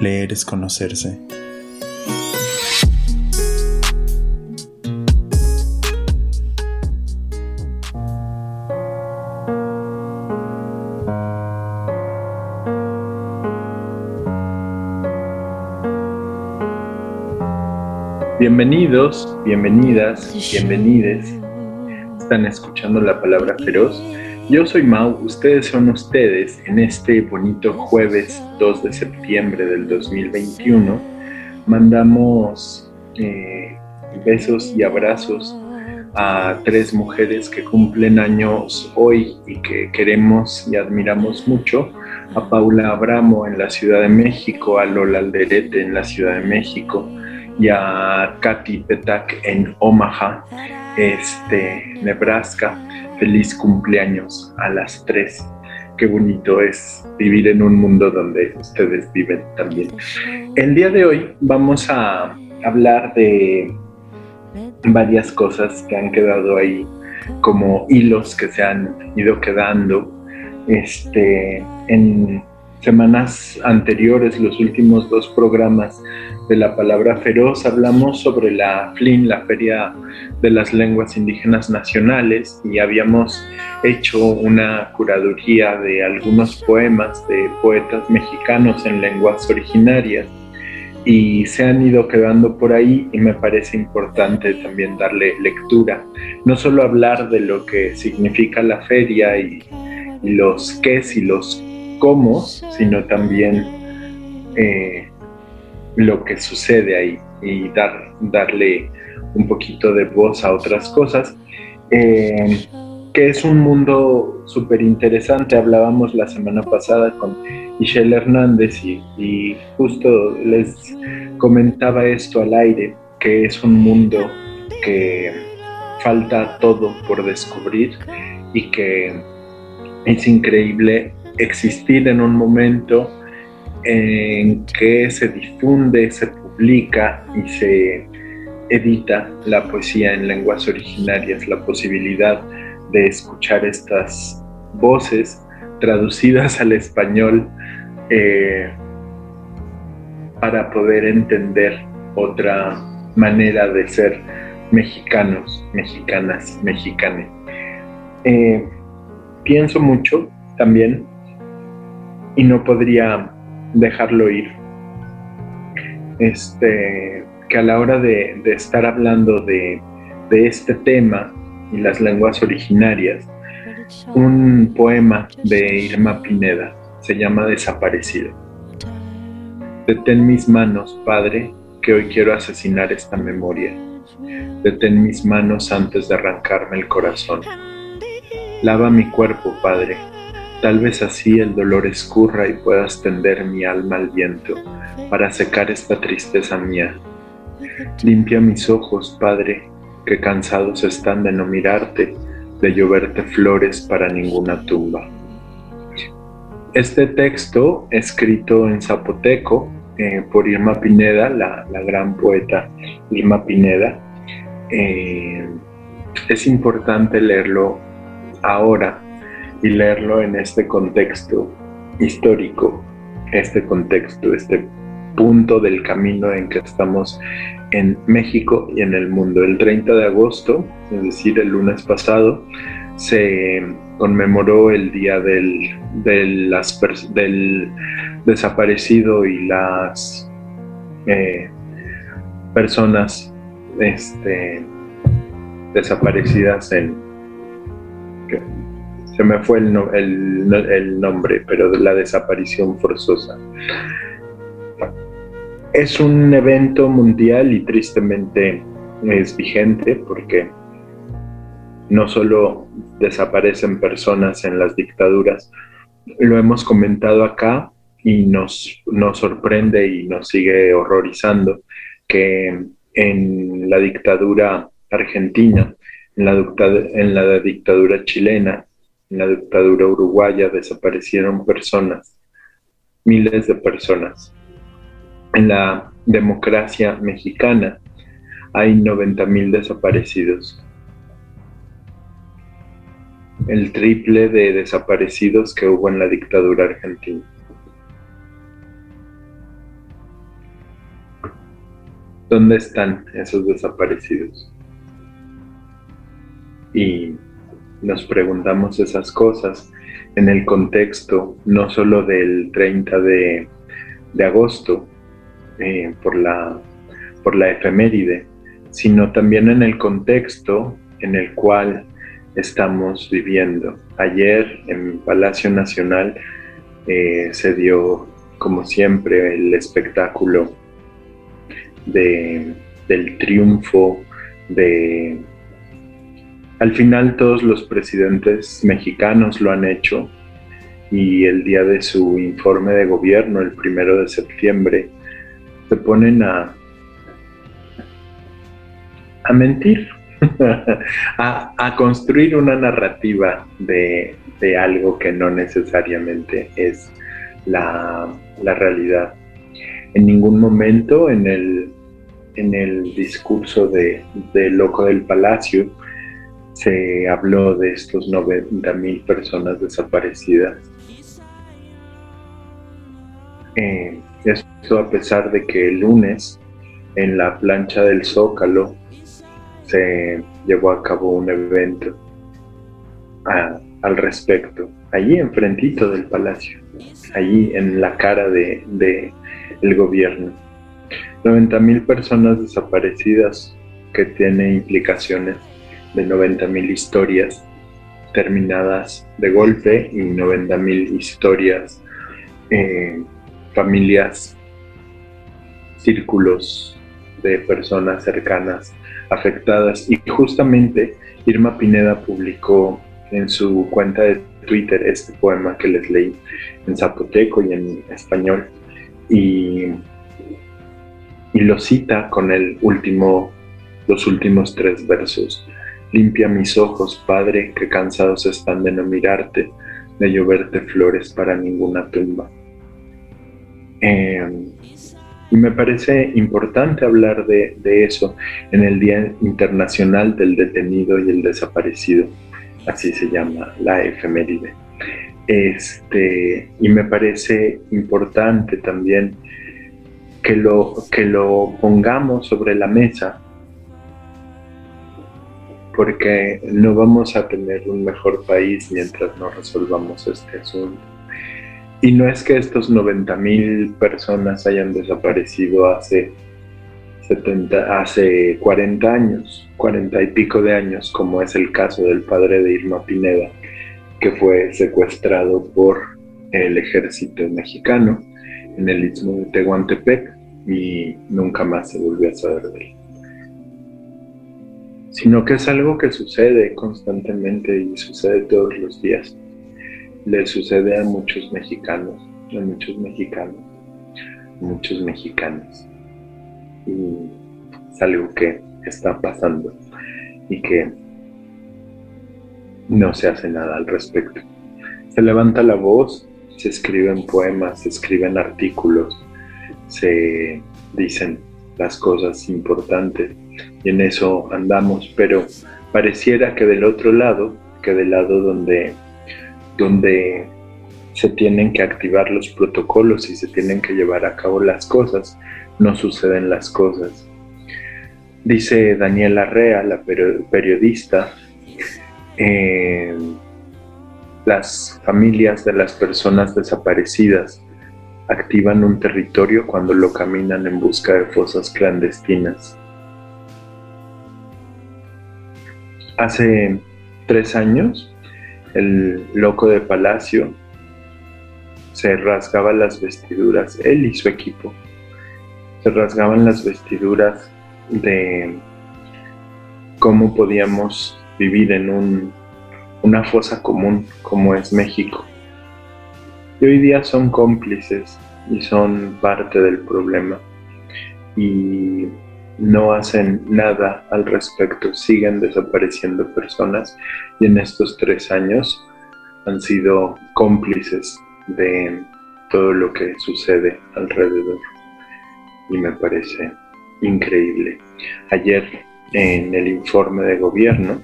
Leer es conocerse. Bienvenidos, bienvenidas, bienvenides. Están escuchando la palabra feroz. Yo soy Mau, ustedes son ustedes en este bonito jueves 2 de septiembre del 2021. Mandamos eh, besos y abrazos a tres mujeres que cumplen años hoy y que queremos y admiramos mucho. A Paula Abramo en la Ciudad de México, a Lola Alderete en la Ciudad de México, y a Katy Petak en Omaha, este, Nebraska. Feliz cumpleaños a las tres. Qué bonito es vivir en un mundo donde ustedes viven también. El día de hoy vamos a hablar de varias cosas que han quedado ahí como hilos que se han ido quedando este, en semanas anteriores, los últimos dos programas de la palabra feroz, hablamos sobre la FLIN, la Feria de las Lenguas Indígenas Nacionales, y habíamos hecho una curaduría de algunos poemas de poetas mexicanos en lenguas originarias y se han ido quedando por ahí y me parece importante también darle lectura, no solo hablar de lo que significa la feria y, los qués y los cómo, sino también eh, lo que sucede ahí y dar, darle un poquito de voz a otras cosas, eh, que es un mundo súper interesante. Hablábamos la semana pasada con Michelle Hernández y, y justo les comentaba esto al aire, que es un mundo que falta todo por descubrir y que es increíble existir en un momento en que se difunde, se publica y se edita la poesía en lenguas originarias, la posibilidad de escuchar estas voces traducidas al español eh, para poder entender otra manera de ser mexicanos, mexicanas, mexicanes. Eh, pienso mucho también y no podría dejarlo ir. Este, que a la hora de, estar hablando de, este tema y las lenguas originarias, un poema de Irma Pineda se llama Desaparecido. Detén mis manos, Padre, que hoy quiero asesinar esta memoria. Detén mis manos antes de arrancarme el corazón. Lava mi cuerpo, Padre, Tal vez así el dolor escurra y puedas tender mi alma al viento para secar esta tristeza mía. Limpia mis ojos, Padre, que cansados están de no mirarte, de lloverte flores para ninguna tumba. Este texto, escrito en zapoteco eh, por Irma Pineda, la, gran poeta Irma Pineda, eh, es importante leerlo ahora y leerlo en este contexto histórico, este contexto, este punto del camino en que estamos en México y en el mundo. El 30 de agosto, es decir, el lunes pasado, se conmemoró el día del, las, del desaparecido y las eh, personas este, desaparecidas en se me fue el, el, nombre, pero la desaparición forzosa. Es un evento mundial y tristemente es vigente porque no solo desaparecen personas en las dictaduras, lo hemos comentado acá, y nos, nos sorprende y nos sigue horrorizando que en la dictadura argentina, en la, en la dictadura chilena, en la dictadura uruguaya desaparecieron personas, miles de personas. En la democracia mexicana hay 90 mil desaparecidos. El triple de desaparecidos que hubo en la dictadura argentina. ¿Dónde están esos desaparecidos? Y nos preguntamos esas cosas en el contexto no solo del 30 de, agosto eh, por, la, por la efeméride, sino también en el contexto en el cual estamos viviendo. Ayer en Palacio Nacional eh, se dio, como siempre, el espectáculo de, del triunfo de... Al final todos los presidentes mexicanos lo han hecho y el día de su informe de gobierno, el primero de septiembre, se ponen a, a mentir, a, construir una narrativa de, algo que no necesariamente es la, la realidad. En ningún momento en el, en el discurso de, Loco del Palacio se habló de estos 90 mil personas desaparecidas. Eh, esto a pesar de que el lunes en la plancha del Zócalo se llevó a cabo un evento al respecto, allí enfrentito del palacio, allí en la cara de, de el gobierno. 90.000 personas desaparecidas que tiene implicaciones de 90.000 historias terminadas de golpe y 90.000 historias, eh, familias, círculos de personas cercanas afectadas. Y justamente Irma Pineda publicó en su cuenta de Twitter este poema que les leí en zapoteco y en español. Y y lo cita con el último, los últimos tres versos. Limpia mis ojos, Padre, que cansados están de no mirarte, de lloverte flores para ninguna tumba. Em, y me parece importante hablar de, de, eso en el Día Internacional del Detenido y el Desaparecido, así se llama la efeméride. Este, y me parece importante también que lo, que lo pongamos sobre la mesa, porque no vamos a tener un mejor país mientras no resolvamos este asunto. Y no es que estos 90 mil personas hayan desaparecido hace 70, hace 40 años, 40 y pico de años, como es el caso del padre de Irma Pineda, que fue secuestrado por el ejército mexicano en el istmo de Tehuantepec y nunca más se volvió a saber de él. Sino que es algo que sucede constantemente y sucede todos los días. Le sucede a muchos mexicanos, a muchos mexicanos, a muchos mexicanos. Y es algo que está pasando y que no se hace nada al respecto. Se levanta la voz se escriben poemas, se escriben artículos, se dicen las cosas importantes y en eso andamos, pero pareciera que del otro lado, que del lado donde, donde se tienen que activar los protocolos y se tienen que llevar a cabo las cosas, no suceden las cosas. Dice Daniela Rea, la periodista, eh, las familias de las personas desaparecidas activan un territorio cuando lo caminan en busca de fosas clandestinas. Hace tres años, el loco de Palacio se rasgaba las vestiduras, él y su equipo, se rasgaban las vestiduras de cómo podíamos vivir en un una fosa común como es México. Y hoy día son cómplices y son parte del problema. Y no hacen nada al respecto, siguen desapareciendo personas. Y en estos tres años han sido cómplices de todo lo que sucede alrededor. Y me parece increíble. Ayer en el informe de gobierno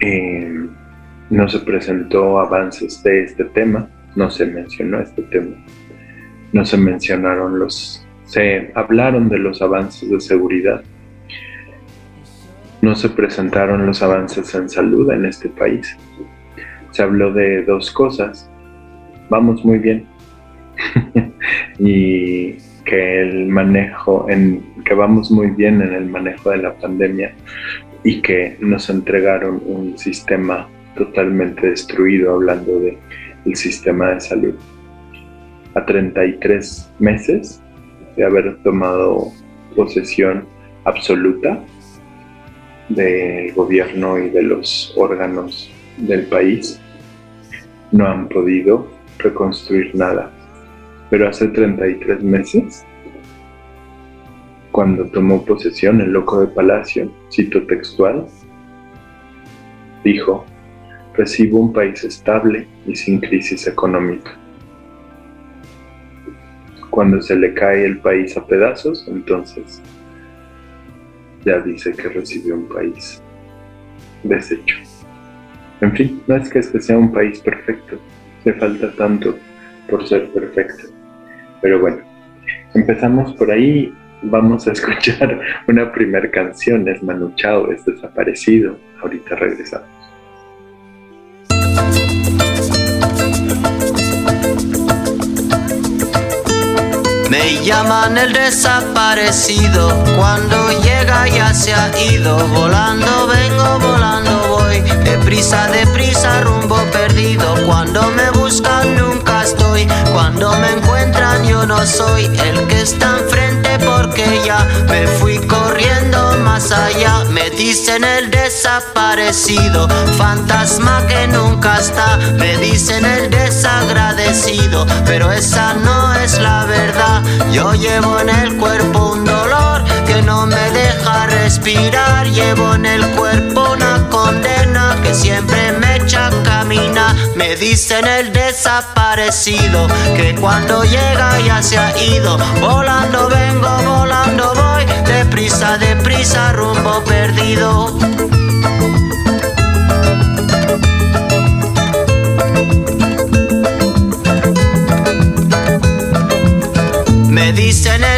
eh, no se presentó avances de este tema, no se mencionó este tema, no se mencionaron los, se hablaron de los avances de seguridad, no se presentaron los avances en salud en este país. Se habló de dos cosas, vamos muy bien, y que el manejo, en, que vamos muy bien en el manejo de la pandemia y que nos entregaron un sistema totalmente destruido, hablando del el sistema de salud. A 33 meses de haber tomado posesión absoluta del gobierno y de los órganos del país, no han podido reconstruir nada. Pero hace 33 meses, cuando tomó posesión el loco de Palacio, cito textual, dijo, recibo un país estable y sin crisis económica. Cuando se le cae el país a pedazos, entonces ya dice que recibió un país deshecho. En fin, no es que este sea un país perfecto, le falta tanto por ser perfecto. Pero bueno, empezamos por ahí, vamos a escuchar una primera canción, es Manu Chao, es desaparecido, ahorita regresamos. Me llaman el desaparecido, cuando llega ya se ha ido, volando vengo, volando voy, deprisa, deprisa, rumbo perdido, cuando me buscan nunca estoy, cuando me encuentran yo no soy el que está enfrente porque ya me fui corriendo más allá, me dicen el desaparecido, fantasma que nunca está, me dicen el desagradecido, pero esa no es la verdad. Yo llevo en el cuerpo un dolor que no me deja respirar. Llevo en el cuerpo una condena que siempre Me dicen el desaparecido que cuando llega ya se ha ido. Volando vengo, volando voy. Deprisa, deprisa, rumbo perdido. Me dicen el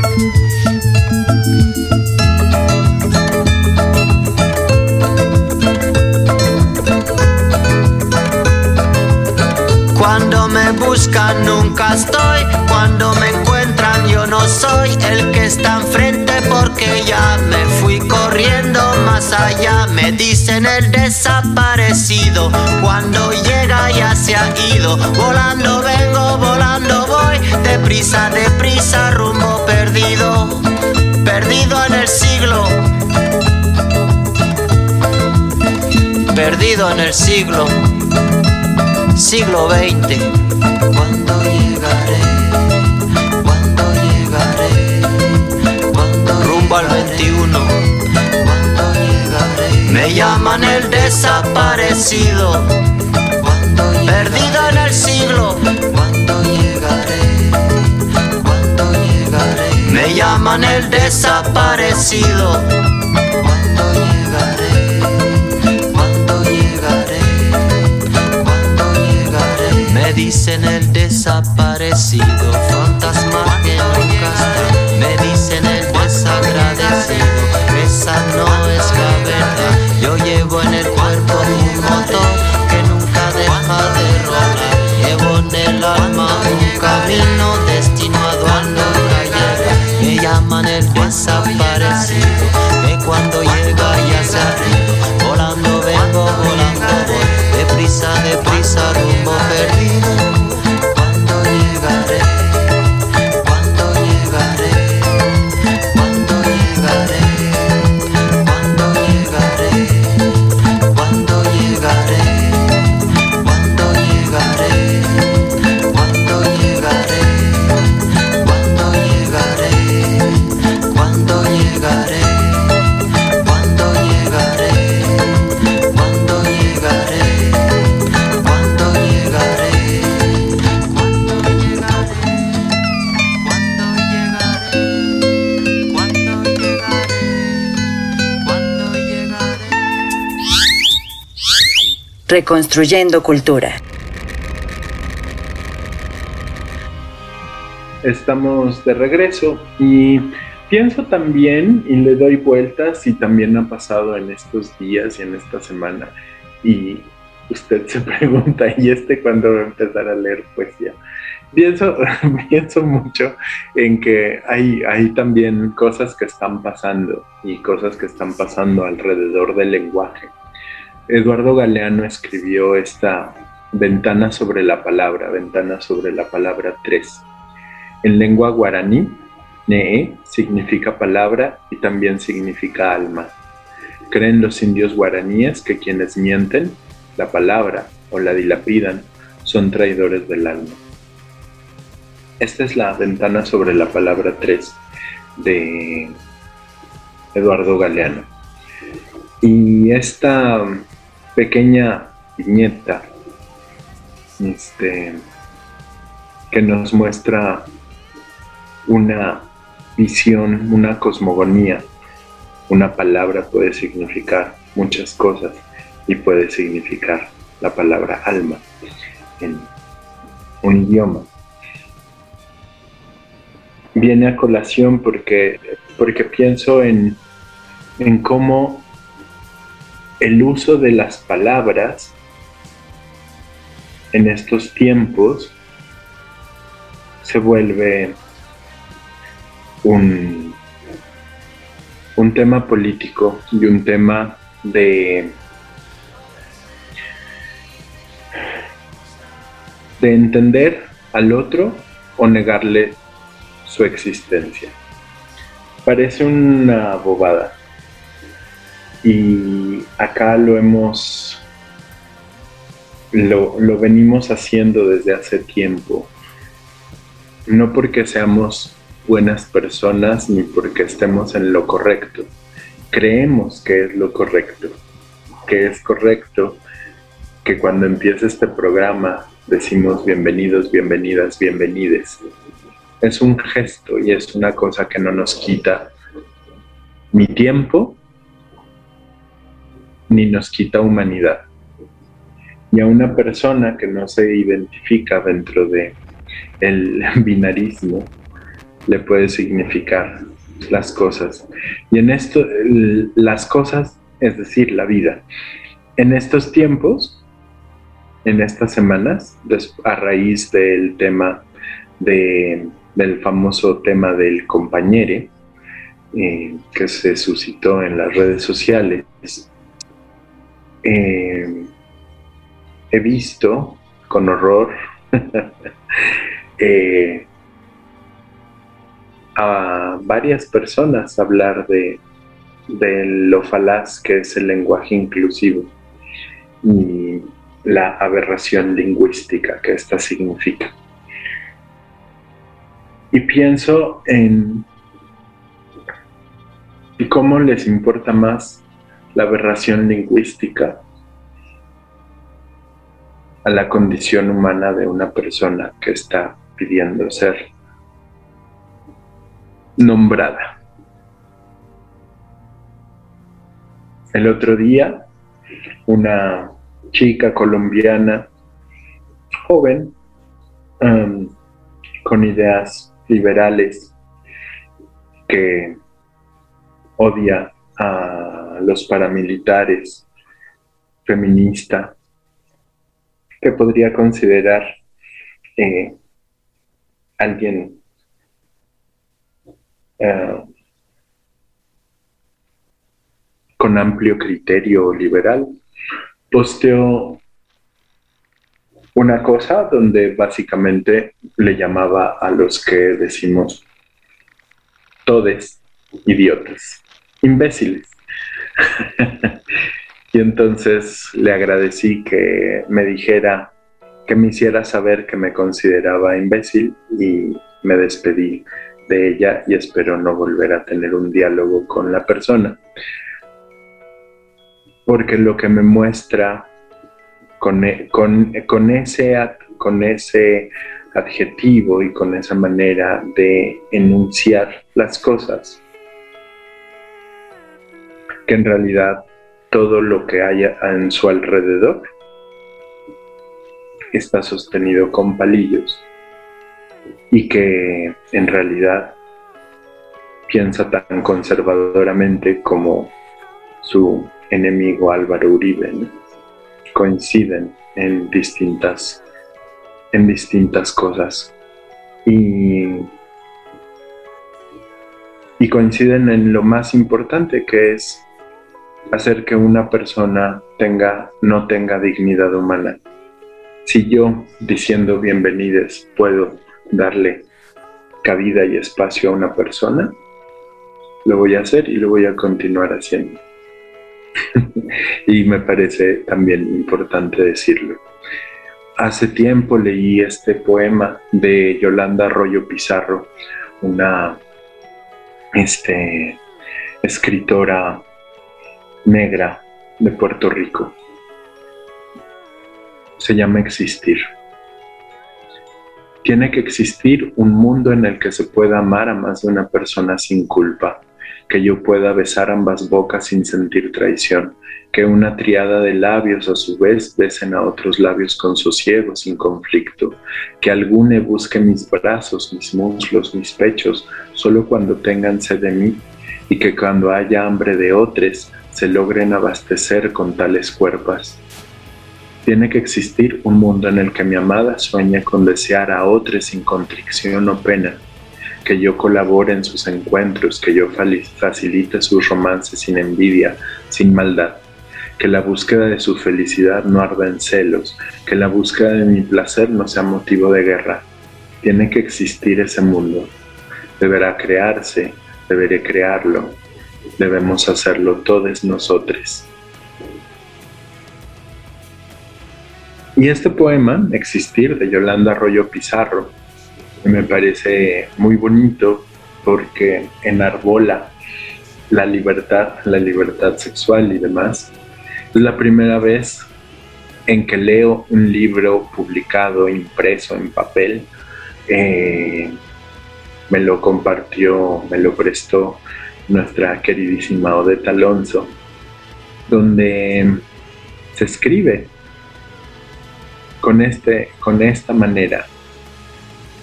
Cuando me buscan nunca estoy, cuando me encuentran yo no soy el que está enfrente porque ya me fui corriendo más allá. Me dicen el desaparecido, cuando llega ya se ha ido. Volando vengo, volando voy, deprisa, deprisa, rumbo perdido, perdido en el siglo. Perdido en el siglo siglo XX. Cuando llegaré, cuando llegaré, cuando rumbo al 21. Cuando llegaré, me llaman el desaparecido. Cuando perdido en el siglo. Cuando llegaré, cuando llegaré, me llaman el desaparecido. Dicen el desaparecido, fantasma que nunca está. Me dicen el desagradecido, esa no es la Reconstruyendo Cultura. Estamos de regreso y pienso también y le doy vueltas y también ha pasado en estos días y en esta semana y usted se pregunta, ¿y este cuándo va a empezar a leer poesía? Pienso, pienso mucho en que hay, hay también cosas que están pasando y cosas que están pasando alrededor del lenguaje. Eduardo Galeano escribió esta ventana sobre la palabra, ventana sobre la palabra tres. En lengua guaraní, Nee significa palabra y también significa alma. Creen los indios guaraníes que quienes mienten la palabra o la dilapidan son traidores del alma. Esta es la ventana sobre la palabra 3 de Eduardo Galeano. Y esta pequeña viñeta este, que nos muestra una visión, una cosmogonía. Una palabra puede significar muchas cosas y puede significar la palabra alma en un idioma. Viene a colación porque, porque pienso en, en cómo el uso de las palabras en estos tiempos se vuelve un, un tema político y un tema de de entender al otro o negarle su existencia. Parece una bobada. Y acá lo hemos, lo, lo venimos haciendo desde hace tiempo. No porque seamos buenas personas ni porque estemos en lo correcto. Creemos que es lo correcto, que es correcto que cuando empiece este programa decimos bienvenidos, bienvenidas, bienvenides. Es un gesto y es una cosa que no nos quita ni tiempo ni nos quita humanidad. Y a una persona que no se identifica dentro de el binarismo le puede significar las cosas. Y en esto, las cosas, es decir, la vida. En estos tiempos, en estas semanas, a raíz del tema del famoso tema del compañere eh, que se suscitó en las redes sociales, eh, he visto con horror eh, a varias personas hablar de, de lo falaz que es el lenguaje inclusivo. Y la aberración lingüística que esta significa. Y pienso en cómo les importa más la aberración lingüística a la condición humana de una persona que está pidiendo ser nombrada. El otro día, una chica colombiana, joven, um, con ideas liberales, que odia a los paramilitares, feminista, que podría considerar eh, alguien eh, con amplio criterio liberal, posteó una cosa donde básicamente le llamaba a los que decimos todes idiotas, imbéciles. y entonces le agradecí que me dijera, que me hiciera saber que me consideraba imbécil y me despedí de ella y espero no volver a tener un diálogo con la persona porque lo que me muestra con, e, con, ese, con ese adjetivo y con esa manera de enunciar las cosas, que en realidad todo lo que haya en su alrededor está sostenido con palillos y que en realidad piensa tan conservadoramente como su enemigo Álvaro Uribe. Coinciden en distintas, en distintas cosas y, y coinciden en lo más importante que es hacer que una persona tenga, no tenga dignidad humana. Si yo, diciendo bienvenides, puedo darle cabida y espacio a una persona, lo voy a hacer y lo voy a continuar haciendo. y me parece también importante decirlo. Hace tiempo leí este poema de Yolanda Arroyo Pizarro, una este, escritora negra de Puerto Rico. Se llama Existir. Tiene que existir un mundo en el que se pueda amar a más de una persona sin culpa, que yo pueda besar ambas bocas sin sentir traición, que una triada de labios a su vez besen a otros labios con sosiego, sin conflicto, que algune busque mis brazos, mis muslos, mis pechos, solo cuando tengan sed de mí, y que cuando haya hambre de otros, se logren abastecer con tales cuerpas. Tiene que existir un mundo en el que mi amada sueñe con desear a otros sin contrición o pena, que yo colabore en sus encuentros, que yo facilite sus romances sin envidia, sin maldad, que la búsqueda de su felicidad no arda en celos, que la búsqueda de mi placer no sea motivo de guerra. Tiene que existir ese mundo. Deberá crearse, deberé crearlo, debemos hacerlo todos nosotros. Y este poema, Existir, de Yolanda Arroyo Pizarro, me parece muy bonito porque enarbola la libertad, la libertad sexual y demás. Es la primera vez en que leo un libro publicado, impreso en papel. Eh, me lo compartió, me lo prestó nuestra queridísima Odette Alonso, donde se escribe con, este, con esta manera,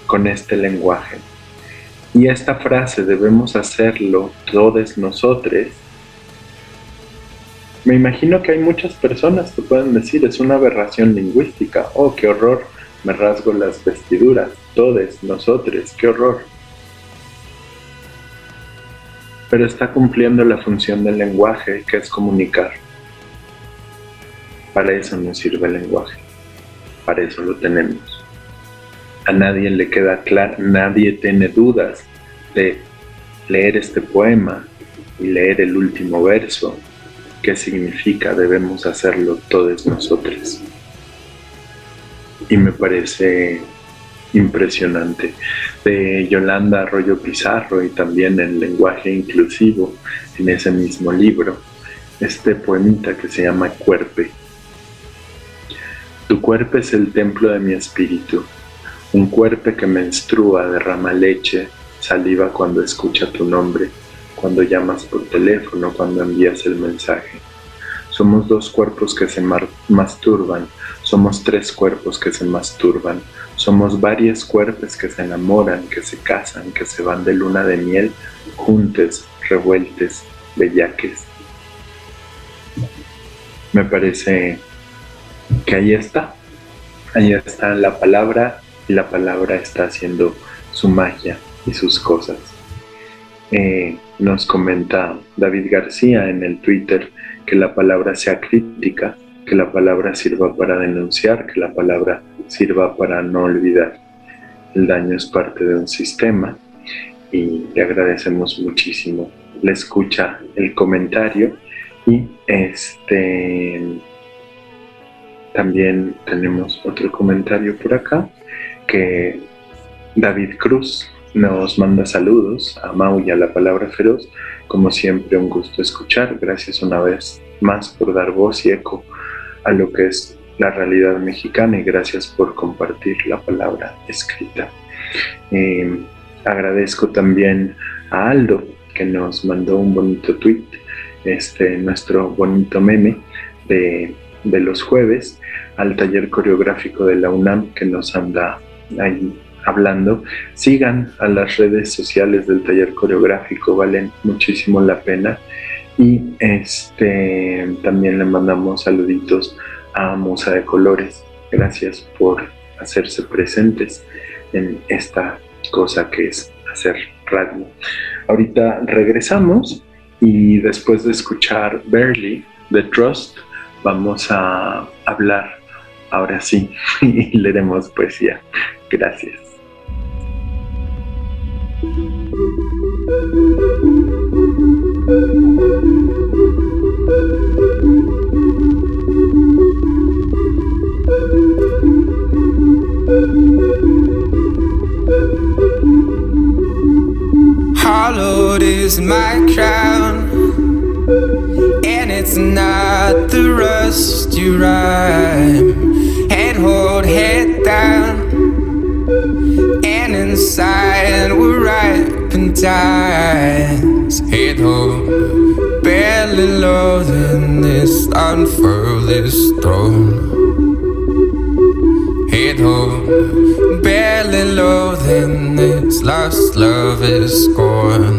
con este lenguaje. Y esta frase, debemos hacerlo todos nosotros, me imagino que hay muchas personas que pueden decir, es una aberración lingüística, oh, qué horror, me rasgo las vestiduras, todos nosotros, qué horror pero está cumpliendo la función del lenguaje, que es comunicar. Para eso nos sirve el lenguaje, para eso lo tenemos. A nadie le queda claro, nadie tiene dudas de leer este poema y leer el último verso, qué significa debemos hacerlo todos nosotros. Y me parece impresionante de Yolanda Arroyo Pizarro y también el lenguaje inclusivo en ese mismo libro, este poemita que se llama Cuerpe. Tu cuerpo es el templo de mi espíritu, un cuerpo que menstrua, derrama leche, saliva cuando escucha tu nombre, cuando llamas por teléfono, cuando envías el mensaje. Somos dos cuerpos que se masturban, somos tres cuerpos que se masturban, somos varios cuerpos que se enamoran, que se casan, que se van de luna de miel, juntes, revueltes, bellaques. Me parece que ahí está. Ahí está la palabra y la palabra está haciendo su magia y sus cosas. Eh, nos comenta David García en el Twitter que la palabra sea crítica, que la palabra sirva para denunciar, que la palabra sirva para no olvidar. El daño es parte de un sistema y le agradecemos muchísimo la escucha, el comentario y este también tenemos otro comentario por acá que David Cruz nos manda saludos a Mau y a la palabra feroz. Como siempre, un gusto escuchar. Gracias una vez más por dar voz y eco a lo que es la realidad mexicana y gracias por compartir la palabra escrita. Eh, agradezco también a Aldo que nos mandó un bonito tweet, este, nuestro bonito meme de de los jueves al taller coreográfico de la UNAM que nos anda ahí hablando. Sigan a las redes sociales del taller coreográfico, valen muchísimo la pena. Y este también le mandamos saluditos a Musa de Colores. Gracias por hacerse presentes en esta cosa que es hacer radio. Ahorita regresamos y después de escuchar Barely de Trust, vamos a hablar ahora sí y leeremos poesía. Gracias. Hollowed is my crown, and it's not the rust you rhyme. Head hold, head down, and inside we're ripe times. Head hold, barely loathing this unfurl this throne head home, barely loathing its lost love is gone.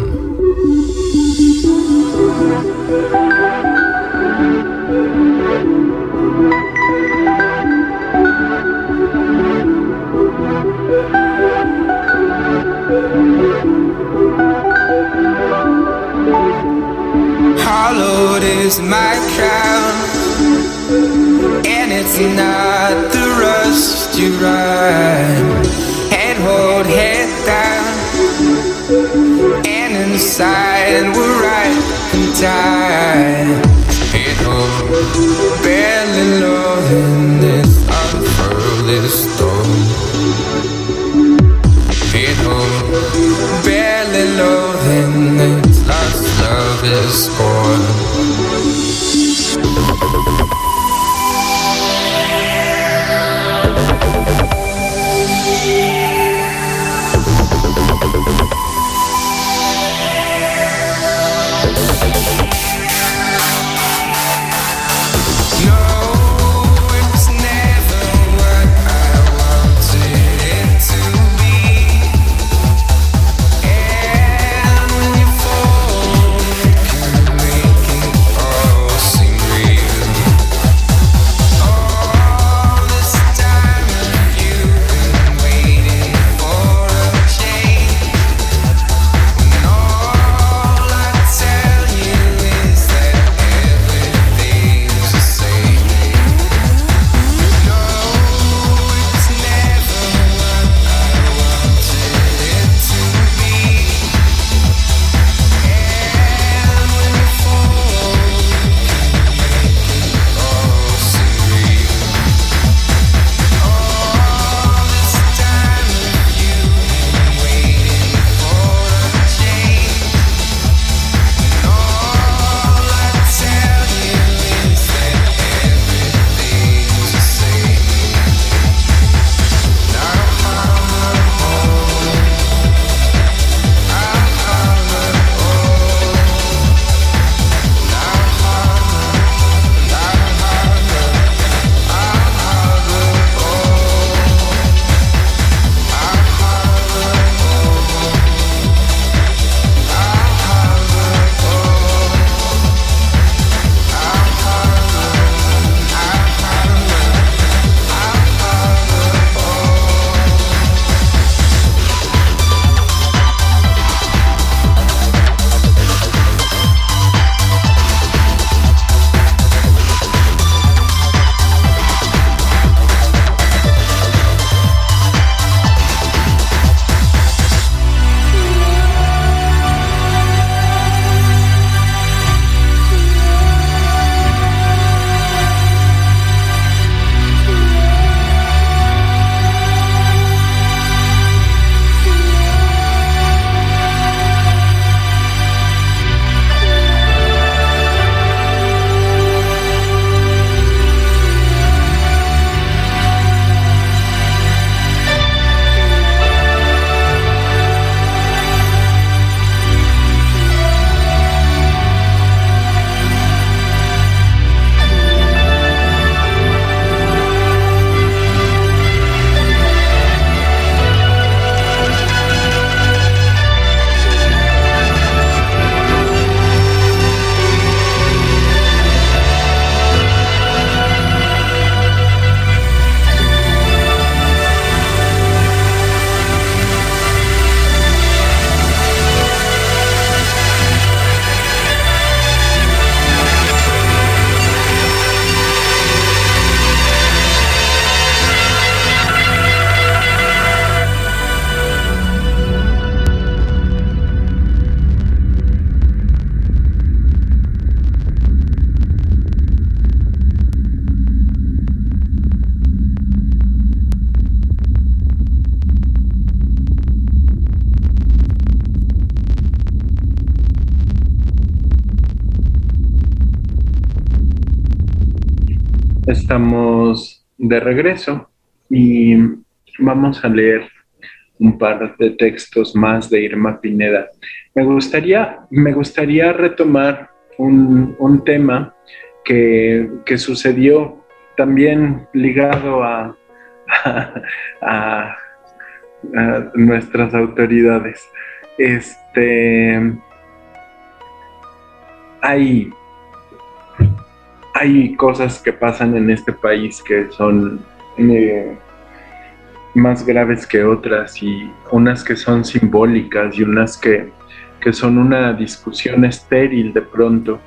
Hollowed is my crown, and it's not the rust you rhyme. Head hold, head down, and inside we're right in time. Head hold, barely loathing this unfurl this stone. Head hold, barely loathing this lost love is gone. De regreso y vamos a leer un par de textos más de Irma Pineda. Me gustaría, me gustaría retomar un, tema que, sucedió también ligado a, a, nuestras autoridades. Este, hay hay cosas que pasan en este país que son eh, más graves que otras y unas que son simbólicas y unas que, son una discusión estéril de pronto.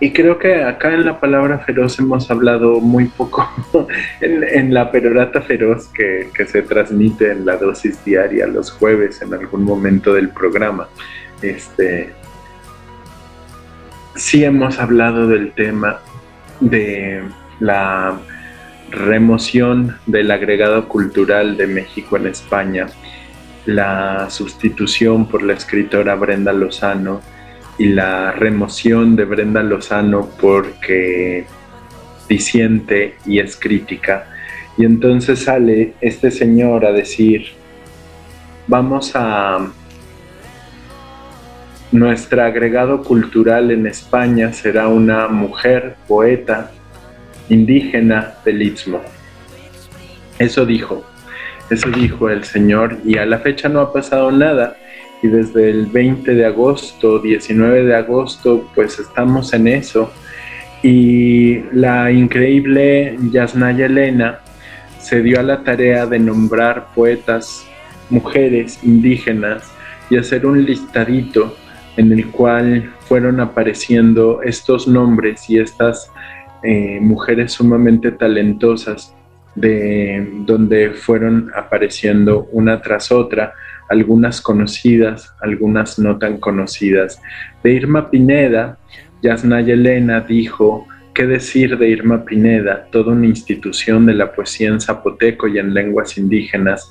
Y creo que acá en la palabra feroz hemos hablado muy poco en, la perorata feroz que, que, se transmite en la dosis diaria los jueves en algún momento del programa. Este, sí hemos hablado del tema de la remoción del agregado cultural de México en España, la sustitución por la escritora Brenda Lozano y la remoción de Brenda Lozano porque disiente y es crítica. Y entonces sale este señor a decir, vamos a nuestro agregado cultural en España será una mujer poeta indígena del Istmo. Eso dijo, eso dijo el Señor y a la fecha no ha pasado nada y desde el 20 de agosto, 19 de agosto, pues estamos en eso y la increíble Yasnaya Elena se dio a la tarea de nombrar poetas, mujeres indígenas y hacer un listadito en el cual fueron apareciendo estos nombres y estas eh, mujeres sumamente talentosas, de donde fueron apareciendo una tras otra, algunas conocidas, algunas no tan conocidas. De Irma Pineda, Yasnaya Elena dijo, ¿qué decir de Irma Pineda, toda una institución de la poesía en zapoteco y en lenguas indígenas?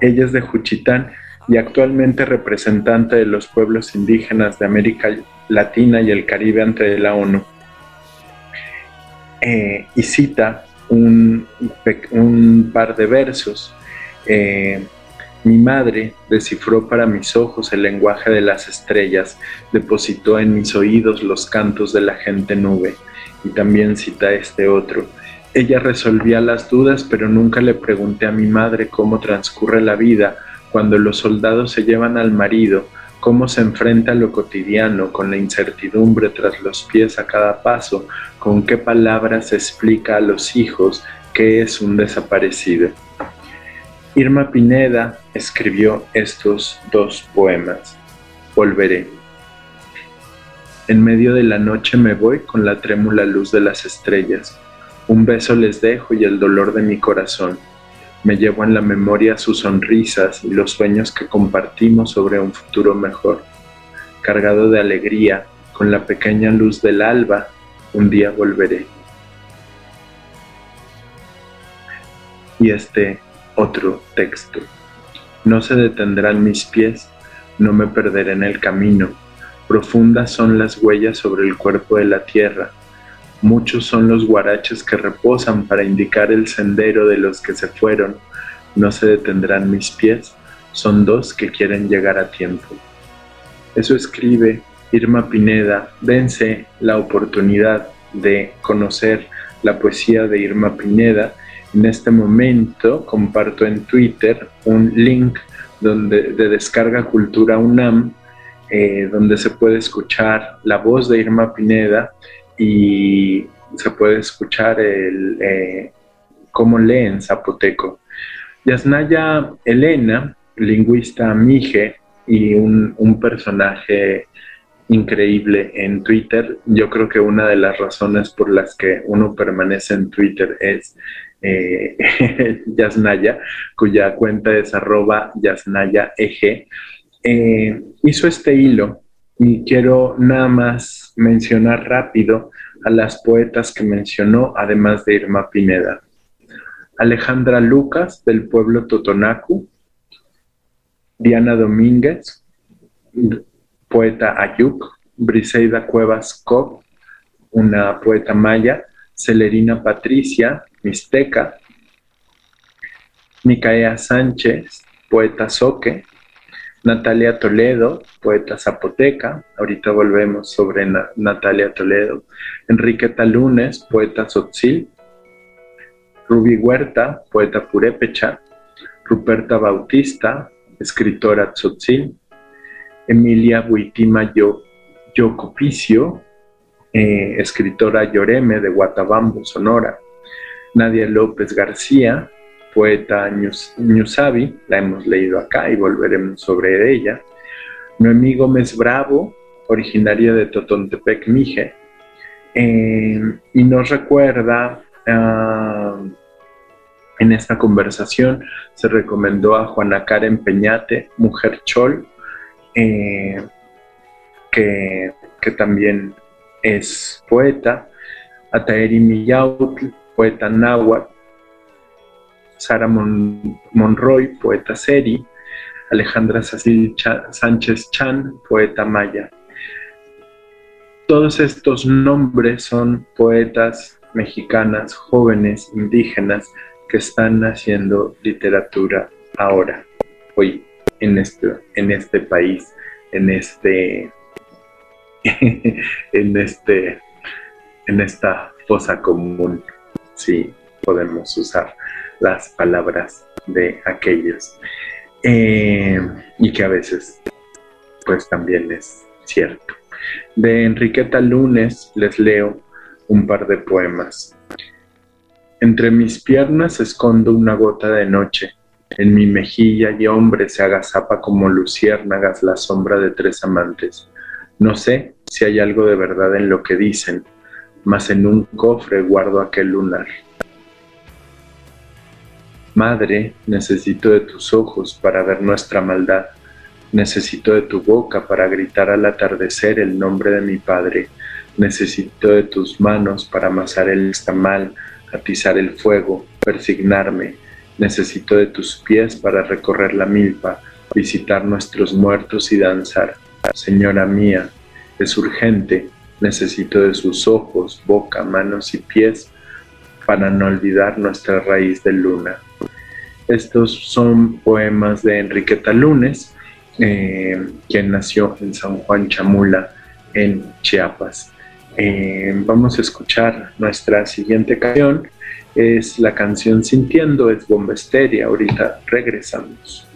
Ella es de Juchitán y actualmente representante de los pueblos indígenas de América Latina y el Caribe ante la ONU. Eh, y cita un, par de versos. Eh, mi madre descifró para mis ojos el lenguaje de las estrellas, depositó en mis oídos los cantos de la gente nube. Y también cita este otro. Ella resolvía las dudas, pero nunca le pregunté a mi madre cómo transcurre la vida cuando los soldados se llevan al marido, cómo se enfrenta a lo cotidiano con la incertidumbre tras los pies a cada paso, con qué palabras explica a los hijos que es un desaparecido. Irma Pineda escribió estos dos poemas. Volveré. En medio de la noche me voy con la trémula luz de las estrellas. Un beso les dejo y el dolor de mi corazón me llevo en la memoria sus sonrisas y los sueños que compartimos sobre un futuro mejor. Cargado de alegría, con la pequeña luz del alba, un día volveré. Y este otro texto. No se detendrán mis pies, no me perderé en el camino. Profundas son las huellas sobre el cuerpo de la tierra Muchos son los guaraches que reposan para indicar el sendero de los que se fueron. No se detendrán mis pies, son dos que quieren llegar a tiempo. Eso escribe Irma Pineda. Dense la oportunidad de conocer la poesía de Irma Pineda. En este momento comparto en Twitter un link donde, de descarga Cultura UNAM, eh, donde se puede escuchar la voz de Irma Pineda y se puede escuchar el, eh, cómo lee en zapoteco. Yasnaya Elena, lingüista mije y un, personaje increíble en Twitter. Yo creo que una de las razones por las que uno permanece en Twitter es eh, Yasnaya, cuya cuenta es arroba Yasnaya. Eh, hizo este hilo y quiero nada más mencionar rápido a las poetas que mencionó, además de Irma Pineda. Alejandra Lucas, del pueblo Totonacu, Diana Domínguez, poeta Ayuk, Briseida Cuevas Cobb, una poeta maya, Celerina Patricia, mixteca, Micaea Sánchez, poeta soque, Natalia Toledo, poeta zapoteca, ahorita volvemos sobre Natalia Toledo, Enriqueta Lunes, poeta tzotzil, Ruby Huerta, poeta purépecha, Ruperta Bautista, escritora tzotzil, Emilia Buitima Yocopicio, eh, escritora Lloreme de Guatabambo, Sonora, Nadia López García, poeta Ñusabi, la hemos leído acá y volveremos sobre ella, Noemí Gómez Bravo, originaria de Totontepec, Mije, eh, y nos recuerda ah, en esta conversación se recomendó a Juana Karen Peñate, mujer chol, eh, que, también es poeta, a Taeri Millautl, poeta náhuatl, Sara Monroy, poeta seri, Alejandra Sánchez Chan, poeta maya. Todos estos nombres son poetas mexicanas, jóvenes, indígenas, que están haciendo literatura ahora, hoy, en este, en este país, en este, en este, en esta fosa común, si podemos usar las palabras de aquellos, eh, y que a veces, pues también es cierto. De Enriqueta Lunes les leo un par de poemas. Entre mis piernas escondo una gota de noche. En mi mejilla y hombre se agazapa como luciérnagas la sombra de tres amantes. No sé si hay algo de verdad en lo que dicen, mas en un cofre guardo aquel lunar. Madre, necesito de tus ojos para ver nuestra maldad. Necesito de tu boca para gritar al atardecer el nombre de mi Padre. Necesito de tus manos para amasar el estamal atizar el fuego, persignarme. Necesito de tus pies para recorrer la milpa, visitar nuestros muertos y danzar. Señora mía, es urgente, necesito de sus ojos, boca, manos y pies para no olvidar nuestra raíz de luna. Estos son poemas de Enriqueta Lunes, eh, quien nació en San Juan Chamula, en Chiapas. Eh, vamos a escuchar nuestra siguiente canción. Es la canción Sintiendo, es Bomba Ahorita regresamos.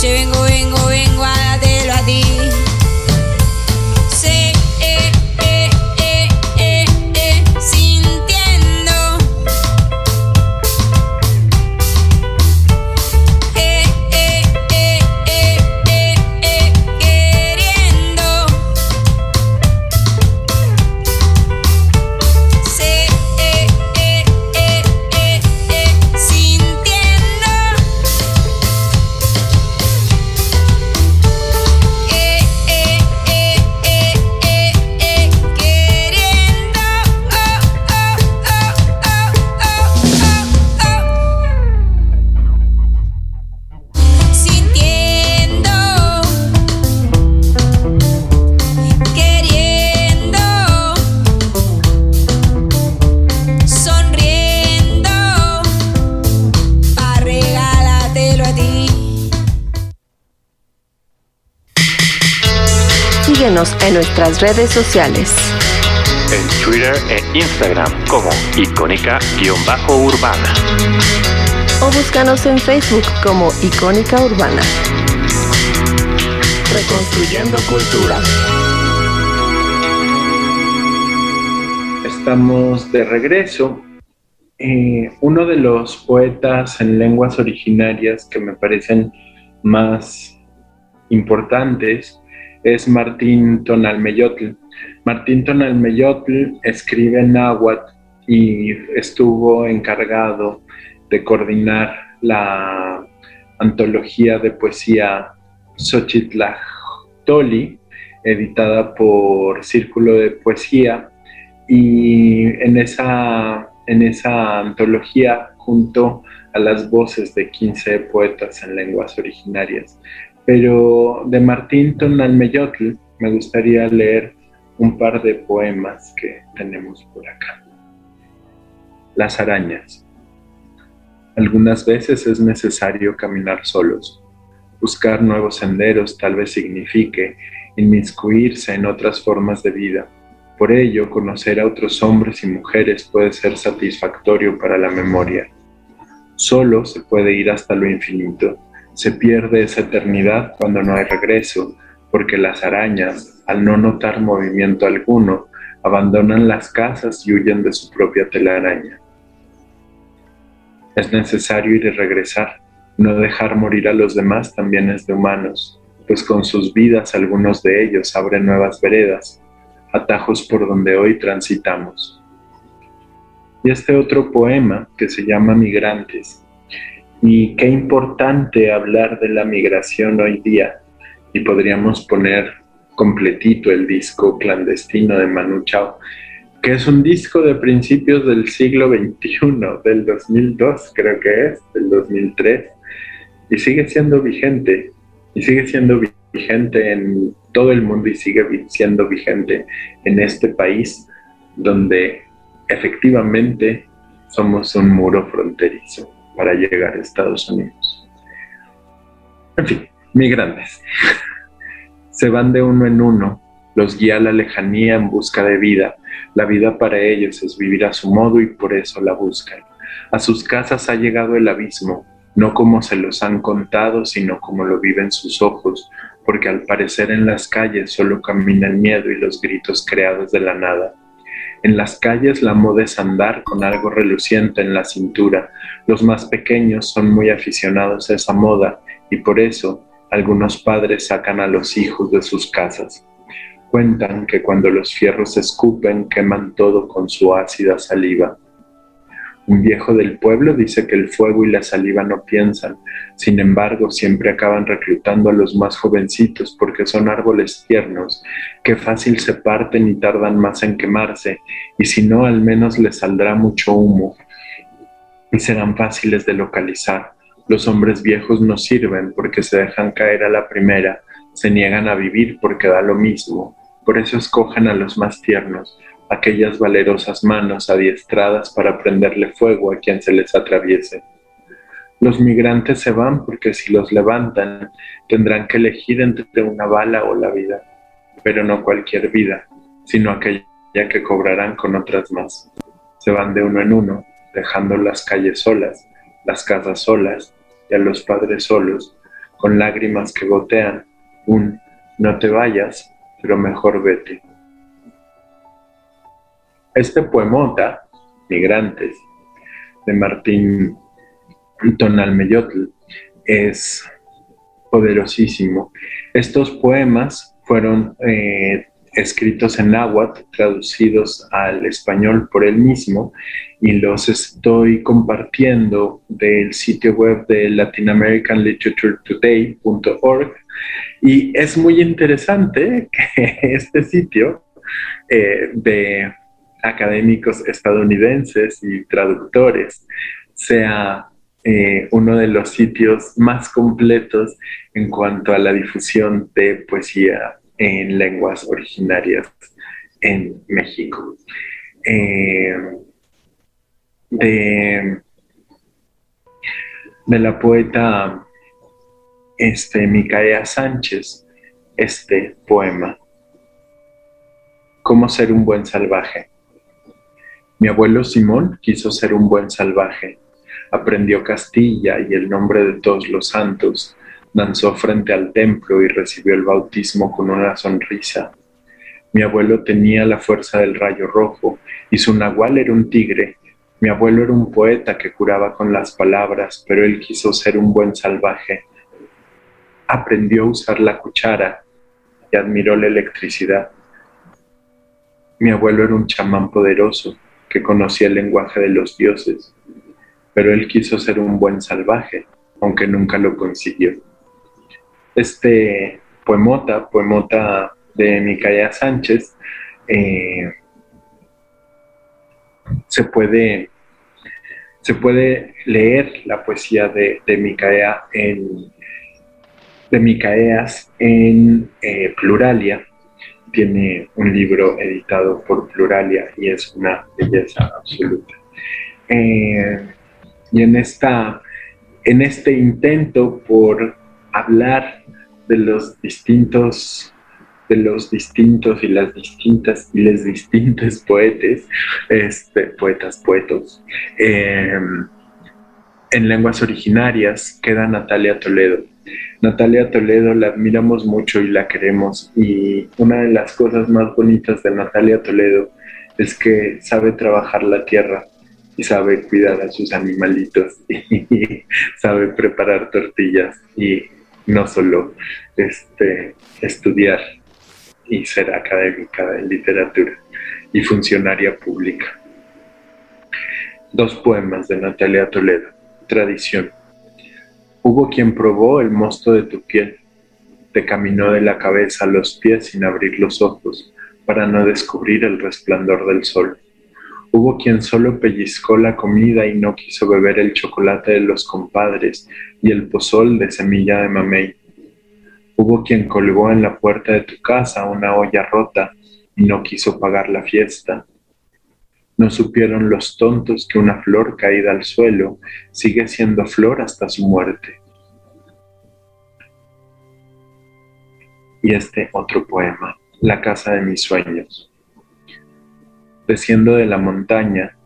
noche vengo, vengo. Redes sociales. En Twitter e Instagram como icónica-urbana. O búscanos en Facebook como Icónica Urbana. Reconstruyendo Cultura. Estamos de regreso. Eh, uno de los poetas en lenguas originarias que me parecen más importantes es Martín Tonalmeyotl. Martín Tonalmeyotl escribe en náhuatl y estuvo encargado de coordinar la antología de poesía Xochitlactoli, editada por Círculo de Poesía, y en esa, en esa antología junto a las voces de 15 poetas en lenguas originarias. Pero de Martín Tonalmeyotl me gustaría leer un par de poemas que tenemos por acá. Las arañas. Algunas veces es necesario caminar solos. Buscar nuevos senderos tal vez signifique inmiscuirse en otras formas de vida. Por ello, conocer a otros hombres y mujeres puede ser satisfactorio para la memoria. Solo se puede ir hasta lo infinito. Se pierde esa eternidad cuando no hay regreso, porque las arañas, al no notar movimiento alguno, abandonan las casas y huyen de su propia telaraña. Es necesario ir y regresar. No dejar morir a los demás también es de humanos, pues con sus vidas algunos de ellos abren nuevas veredas, atajos por donde hoy transitamos. Y este otro poema que se llama Migrantes. Y qué importante hablar de la migración hoy día. Y podríamos poner completito el disco clandestino de Manu Chao que es un disco de principios del siglo XXI, del 2002 creo que es, del 2003, y sigue siendo vigente, y sigue siendo vigente en todo el mundo y sigue siendo vigente en este país donde efectivamente somos un muro fronterizo para llegar a Estados Unidos. En fin, migrantes. Se van de uno en uno, los guía a la lejanía en busca de vida, la vida para ellos es vivir a su modo y por eso la buscan. A sus casas ha llegado el abismo, no como se los han contado, sino como lo viven sus ojos, porque al parecer en las calles solo camina el miedo y los gritos creados de la nada. En las calles la moda es andar con algo reluciente en la cintura. Los más pequeños son muy aficionados a esa moda y por eso algunos padres sacan a los hijos de sus casas. Cuentan que cuando los fierros escupen queman todo con su ácida saliva. Un viejo del pueblo dice que el fuego y la saliva no piensan, sin embargo siempre acaban reclutando a los más jovencitos porque son árboles tiernos, que fácil se parten y tardan más en quemarse, y si no al menos les saldrá mucho humo y serán fáciles de localizar. Los hombres viejos no sirven porque se dejan caer a la primera, se niegan a vivir porque da lo mismo, por eso escojan a los más tiernos, aquellas valerosas manos adiestradas para prenderle fuego a quien se les atraviese. Los migrantes se van porque si los levantan tendrán que elegir entre una bala o la vida, pero no cualquier vida, sino aquella que cobrarán con otras más. Se van de uno en uno, dejando las calles solas, las casas solas y a los padres solos, con lágrimas que gotean, un no te vayas pero mejor vete. Este poemota, Migrantes, de Martín Tonalmeyotl, es poderosísimo. Estos poemas fueron eh, escritos en náhuatl, traducidos al español por él mismo, y los estoy compartiendo del sitio web de latinamericaliteraturetoday.org y es muy interesante que este sitio eh, de académicos estadounidenses y traductores sea eh, uno de los sitios más completos en cuanto a la difusión de poesía en lenguas originarias en México. Eh, de, de la poeta este, Micaela Sánchez este poema ¿Cómo ser un buen salvaje? Mi abuelo Simón quiso ser un buen salvaje. Aprendió Castilla y el nombre de todos los santos. Danzó frente al templo y recibió el bautismo con una sonrisa. Mi abuelo tenía la fuerza del rayo rojo y su nahual era un tigre. Mi abuelo era un poeta que curaba con las palabras, pero él quiso ser un buen salvaje. Aprendió a usar la cuchara y admiró la electricidad. Mi abuelo era un chamán poderoso que conocía el lenguaje de los dioses, pero él quiso ser un buen salvaje, aunque nunca lo consiguió. Este poemota, poemota de Micaela Sánchez, eh, se puede, se puede leer la poesía de, de Micaea en de Micaeas en eh, Pluralia. Tiene un libro editado por Pluralia y es una belleza absoluta. Eh, y en, esta, en este intento por hablar de los distintos de los distintos y las distintas y les distintos poetes, este, poetas, poetos, eh, en lenguas originarias queda Natalia Toledo. Natalia Toledo la admiramos mucho y la queremos y una de las cosas más bonitas de Natalia Toledo es que sabe trabajar la tierra y sabe cuidar a sus animalitos y sabe preparar tortillas y no solo este, estudiar y ser académica de literatura y funcionaria pública. Dos poemas de Natalia Toledo. Tradición. Hubo quien probó el mosto de tu piel, te caminó de la cabeza a los pies sin abrir los ojos para no descubrir el resplandor del sol. Hubo quien solo pellizcó la comida y no quiso beber el chocolate de los compadres y el pozol de semilla de mamey. Hubo quien colgó en la puerta de tu casa una olla rota y no quiso pagar la fiesta. No supieron los tontos que una flor caída al suelo sigue siendo flor hasta su muerte. Y este otro poema, La casa de mis sueños. Desciendo de la montaña,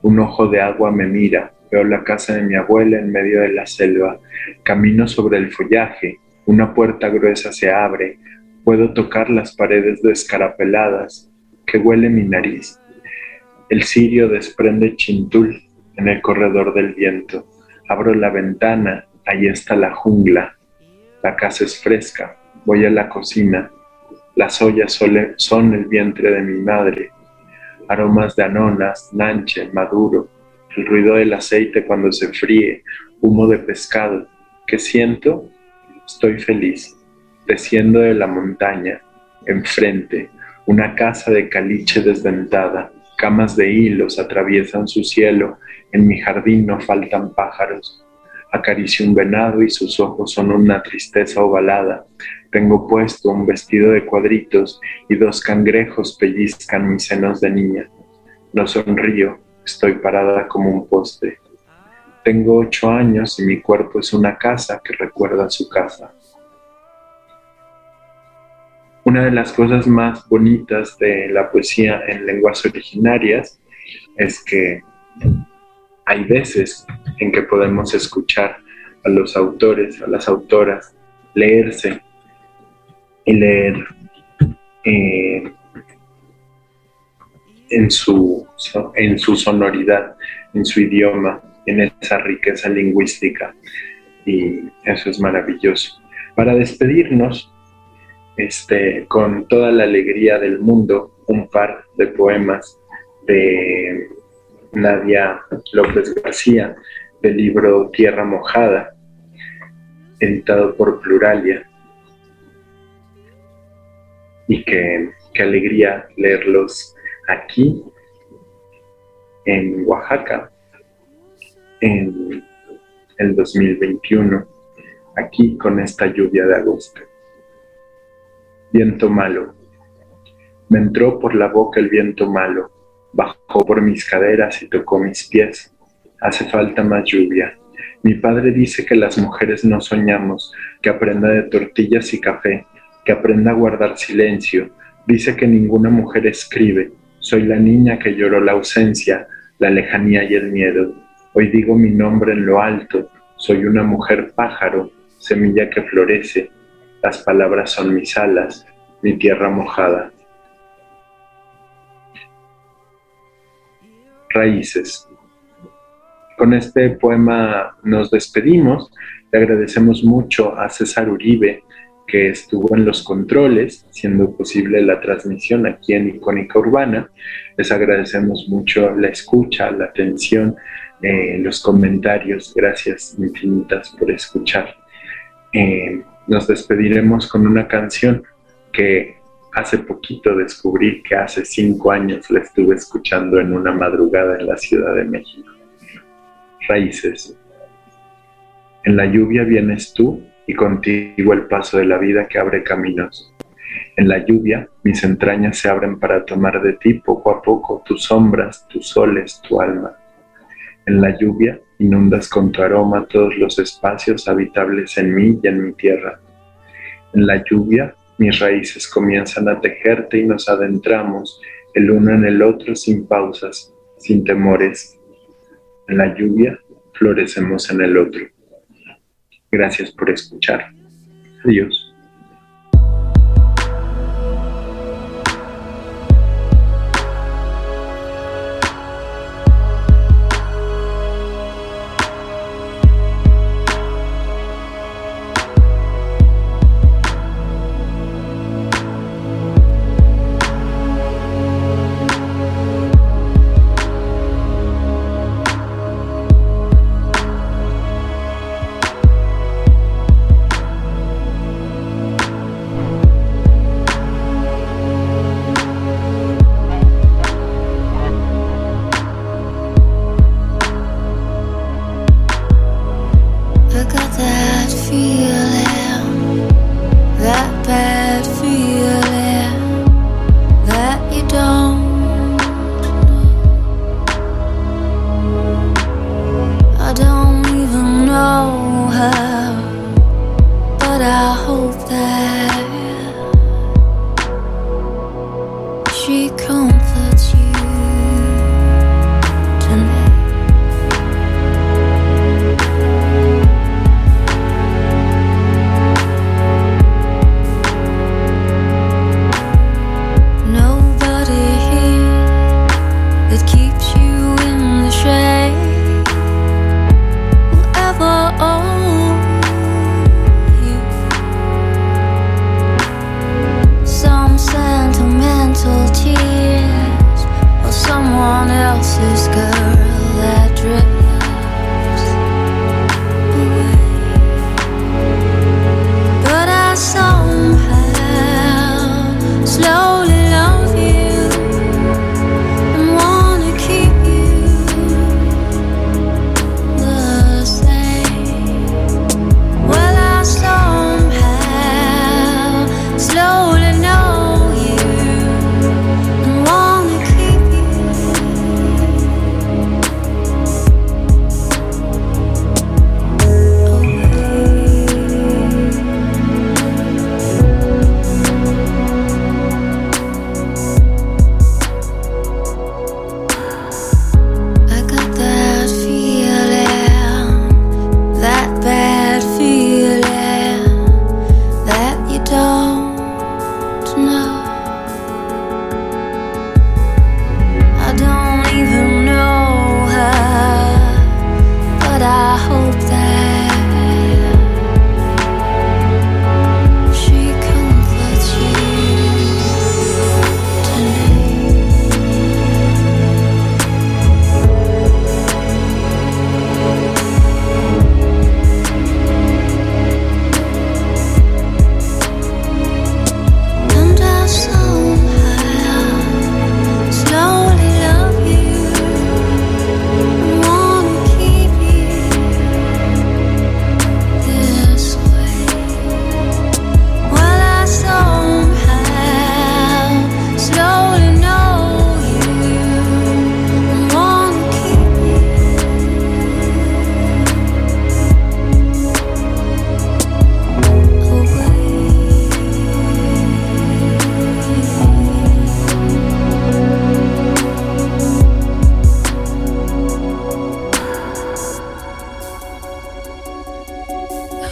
un ojo de agua me mira, veo la casa de mi abuela en medio de la selva, camino sobre el follaje una puerta gruesa se abre, puedo tocar las paredes descarapeladas, que huele mi nariz. El cirio desprende chintul en el corredor del viento. Abro la ventana, ahí está la jungla. La casa es fresca, voy a la cocina. Las ollas son el vientre de mi madre. Aromas de anonas, nanche, maduro, el ruido del aceite cuando se fríe, humo de pescado. ¿Qué siento? Estoy feliz. Desciendo de la montaña, enfrente, una casa de caliche desdentada, camas de hilos atraviesan su cielo, en mi jardín no faltan pájaros. Acaricio un venado y sus ojos son una tristeza ovalada. Tengo puesto un vestido de cuadritos y dos cangrejos pellizcan mis senos de niña. No sonrío, estoy parada como un poste. Tengo ocho años y mi cuerpo es una casa que recuerda su casa. Una de las cosas más bonitas de la poesía en lenguas originarias es que hay veces en que podemos escuchar a los autores, a las autoras, leerse y leer eh, en, su, en su sonoridad, en su idioma, en esa riqueza lingüística y eso es maravilloso. Para despedirnos, este, con toda la alegría del mundo, un par de poemas de Nadia López García del libro Tierra Mojada, editado por Pluralia. Y qué, alegría leerlos aquí en Oaxaca, en el 2021, aquí con esta lluvia de agosto. Viento malo. Me entró por la boca el viento malo, bajó por mis caderas y tocó mis pies. Hace falta más lluvia. Mi padre dice que las mujeres no soñamos, que aprenda de tortillas y café, que aprenda a guardar silencio, Dice que ninguna mujer escribe. Soy la niña que lloró la ausencia, la lejanía y el miedo. Hoy digo mi nombre en lo alto. Soy una mujer pájaro, semilla que florece. Las palabras son mis alas, mi tierra mojada. Raíces. Con este poema nos despedimos. Le agradecemos mucho a César Uribe, que estuvo en los controles, siendo posible la transmisión aquí en Icónica Urbana. Les agradecemos mucho la escucha, la atención, eh, los comentarios. Gracias infinitas por escuchar. Eh, nos despediremos con una canción que hace poquito descubrí que hace cinco años la estuve escuchando en una madrugada en la Ciudad de México. Raíces. En la lluvia vienes tú y contigo el paso de la vida que abre caminos. En la lluvia mis entrañas se abren para tomar de ti poco a poco tus sombras, tus soles, tu alma. En la lluvia inundas con tu aroma todos los espacios habitables en mí y en mi tierra. En la lluvia mis raíces comienzan a tejerte y nos adentramos el uno en el otro sin pausas, sin temores. En la lluvia florecemos en el otro. Gracias por escuchar. Adiós.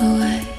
away.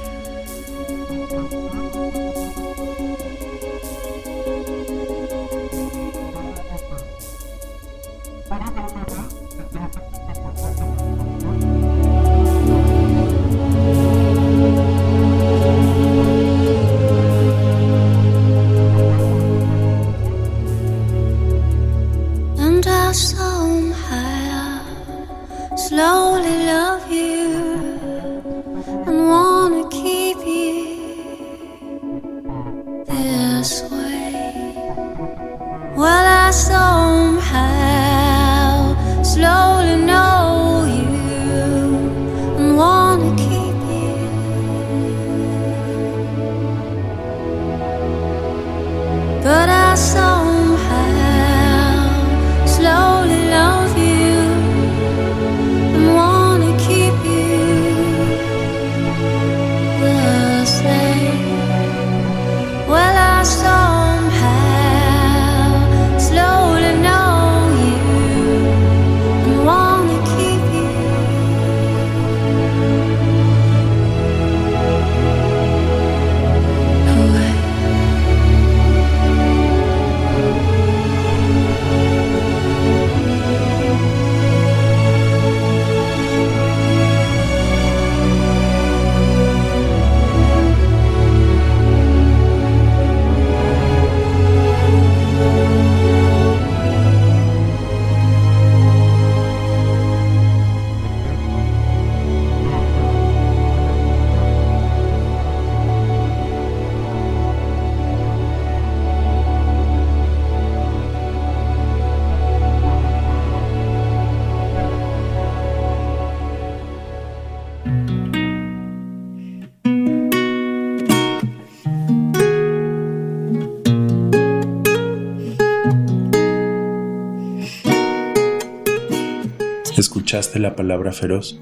¿Escuchaste la palabra feroz?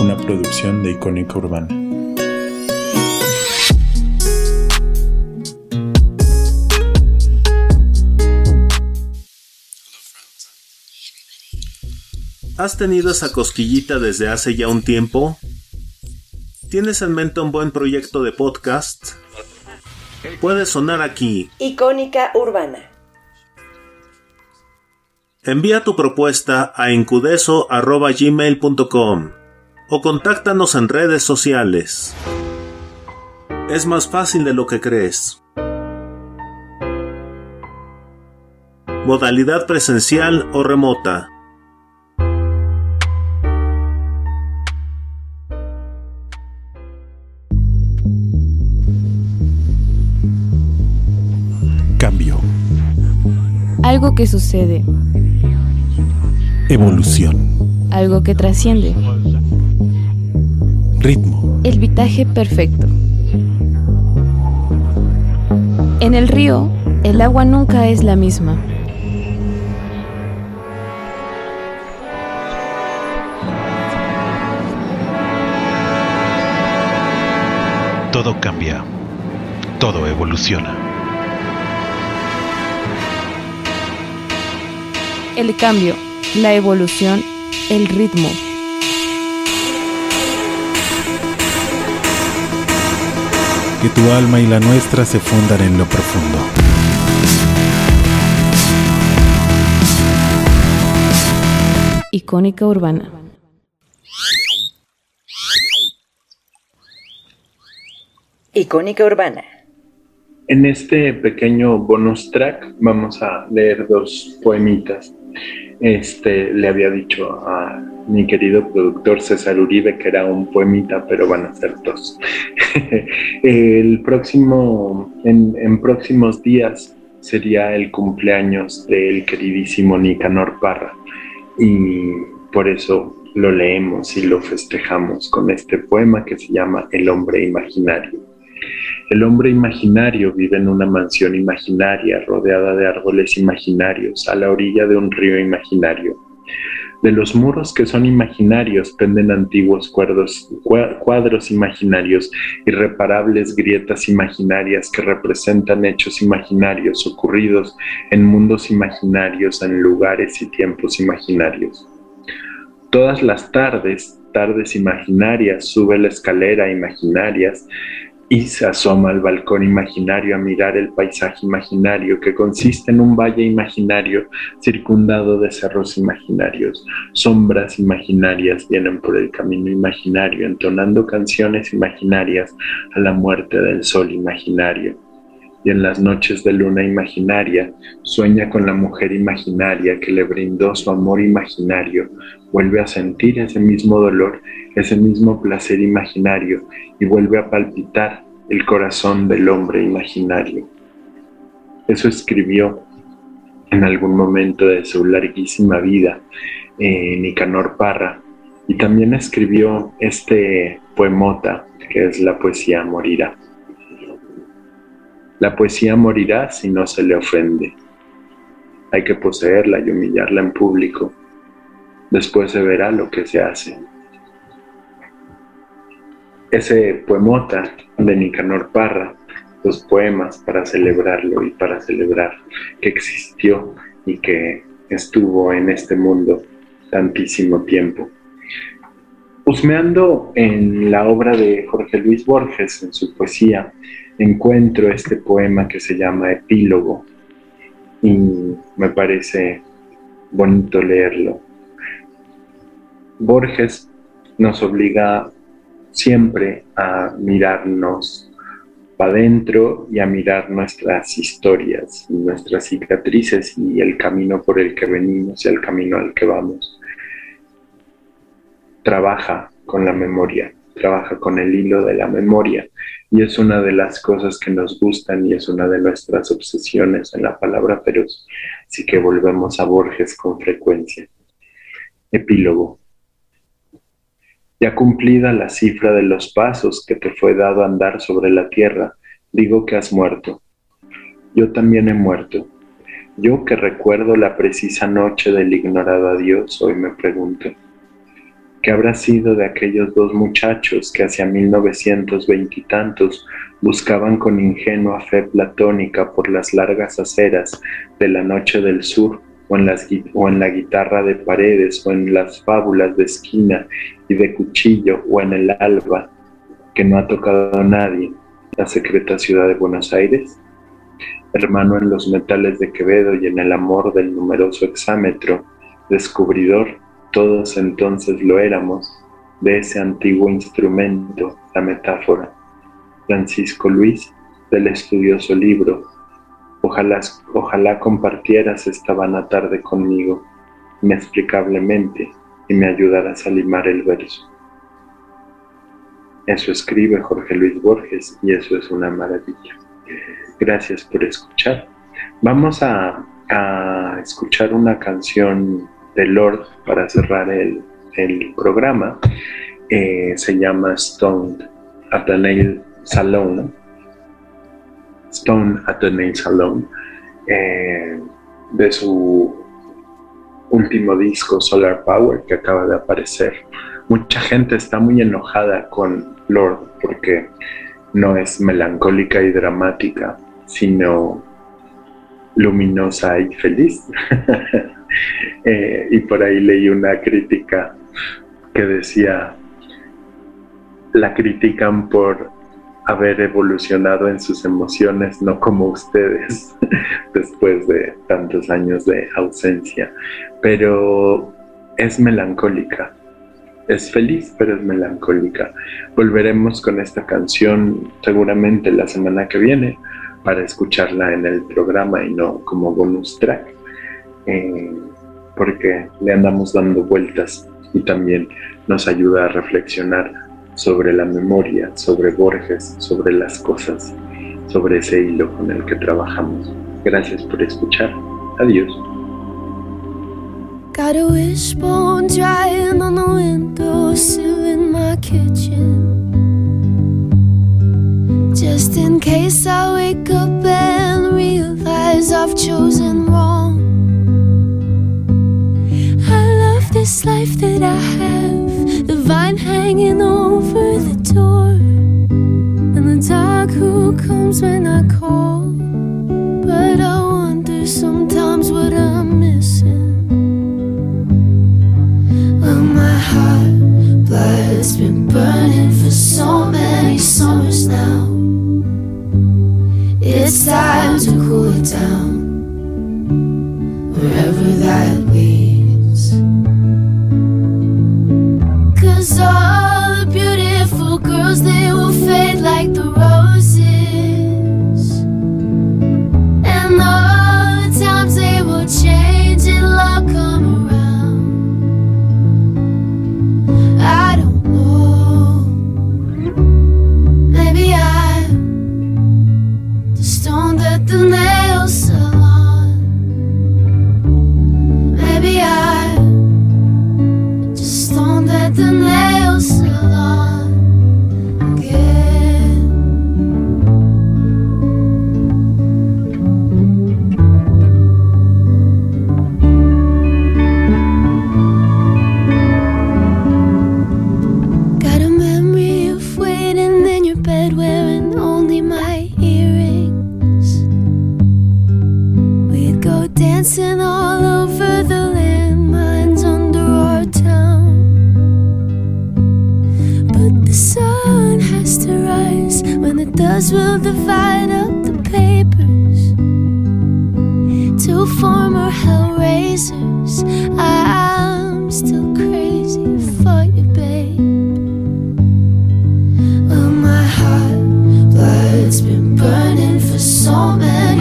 Una producción de Icónica Urbana. ¿Has tenido esa cosquillita desde hace ya un tiempo? ¿Tienes en mente un buen proyecto de podcast? Puede sonar aquí. Icónica Urbana. Envía tu propuesta a encudeso.gmail.com o contáctanos en redes sociales. Es más fácil de lo que crees. Modalidad presencial o remota. Cambio. Algo que sucede, Evolución. algo que trasciende, Ritmo. el vitaje perfecto. En el río, el agua nunca es la misma. Todo cambia. Todo evoluciona. El cambio, la evolución, el ritmo. Que tu alma y la nuestra se fundan en lo profundo. Icónica urbana. Icónica Urbana. En este pequeño bonus track vamos a leer dos poemitas. Este le había dicho a mi querido productor César Uribe que era un poemita, pero van a ser dos. el próximo, en, en próximos días sería el cumpleaños del queridísimo Nicanor Parra y por eso lo leemos y lo festejamos con este poema que se llama El hombre imaginario. El hombre imaginario vive en una mansión imaginaria rodeada de árboles imaginarios a la orilla de un río imaginario. De los muros que son imaginarios penden antiguos cuadros, cua- cuadros imaginarios, irreparables grietas imaginarias que representan hechos imaginarios ocurridos en mundos imaginarios, en lugares y tiempos imaginarios. Todas las tardes, tardes imaginarias, sube la escalera imaginarias y se asoma al balcón imaginario a mirar el paisaje imaginario que consiste en un valle imaginario circundado de cerros imaginarios. Sombras imaginarias vienen por el camino imaginario entonando canciones imaginarias a la muerte del sol imaginario. Y en las noches de luna imaginaria sueña con la mujer imaginaria que le brindó su amor imaginario, vuelve a sentir ese mismo dolor, ese mismo placer imaginario y vuelve a palpitar el corazón del hombre imaginario. Eso escribió en algún momento de su larguísima vida eh, Nicanor Parra y también escribió este poemota que es La poesía morirá. La poesía morirá si no se le ofende. Hay que poseerla y humillarla en público. Después se verá lo que se hace. Ese poemota de Nicanor Parra, los poemas para celebrarlo y para celebrar que existió y que estuvo en este mundo tantísimo tiempo. Husmeando en la obra de Jorge Luis Borges, en su poesía, encuentro este poema que se llama Epílogo y me parece bonito leerlo. Borges nos obliga siempre a mirarnos para adentro y a mirar nuestras historias, nuestras cicatrices y el camino por el que venimos y el camino al que vamos. Trabaja con la memoria, trabaja con el hilo de la memoria y es una de las cosas que nos gustan y es una de nuestras obsesiones en la palabra feroz. Así que volvemos a Borges con frecuencia. Epílogo. Ya cumplida la cifra de los pasos que te fue dado andar sobre la tierra, digo que has muerto. Yo también he muerto. Yo que recuerdo la precisa noche del ignorado adiós, hoy me pregunto. ¿Qué habrá sido de aquellos dos muchachos que hacia 1920 y tantos buscaban con ingenua fe platónica por las largas aceras de la noche del sur o en, la guitarra de paredes o en las fábulas de esquina y de cuchillo o en el alba que no ha tocado nadie, la secreta ciudad de Buenos Aires? Hermano en los metales de Quevedo y en el amor del numeroso exámetro, descubridor todos entonces lo éramos de ese antiguo instrumento, la metáfora. Francisco Luis, del estudioso libro. Ojalá, ojalá compartieras esta vana tarde conmigo, inexplicablemente, y me ayudaras a limar el verso. Eso escribe Jorge Luis Borges y eso es una maravilla. Gracias por escuchar. Vamos a, a escuchar una canción de Lord para cerrar el, programa. Eh, se llama Stone at the Nail Salon. Stone at the Nail Salon. Eh, de su último disco Solar Power que acaba de aparecer. Mucha gente está muy enojada con Lord porque no es melancólica y dramática, sino luminosa y feliz. Eh, y por ahí leí una crítica que decía, la critican por haber evolucionado en sus emociones, no como ustedes, después de tantos años de ausencia, pero es melancólica. Es feliz, pero es melancólica. Volveremos con esta canción seguramente la semana que viene para escucharla en el programa y no como bonus track. Eh, porque le andamos dando vueltas y también nos ayuda a reflexionar sobre la memoria, sobre Borges, sobre las cosas, sobre ese hilo con el que trabajamos. Gracias por escuchar. Adiós. Just in case I wake up and realize I've chosen wrong. I love this life that I have, the vine hanging over the door, and the dog who comes when I call. But I wonder sometimes what I'm missing. Well, my heart blood's been burning for so many summers now. It's time to cool it down, wherever that leads. Cause all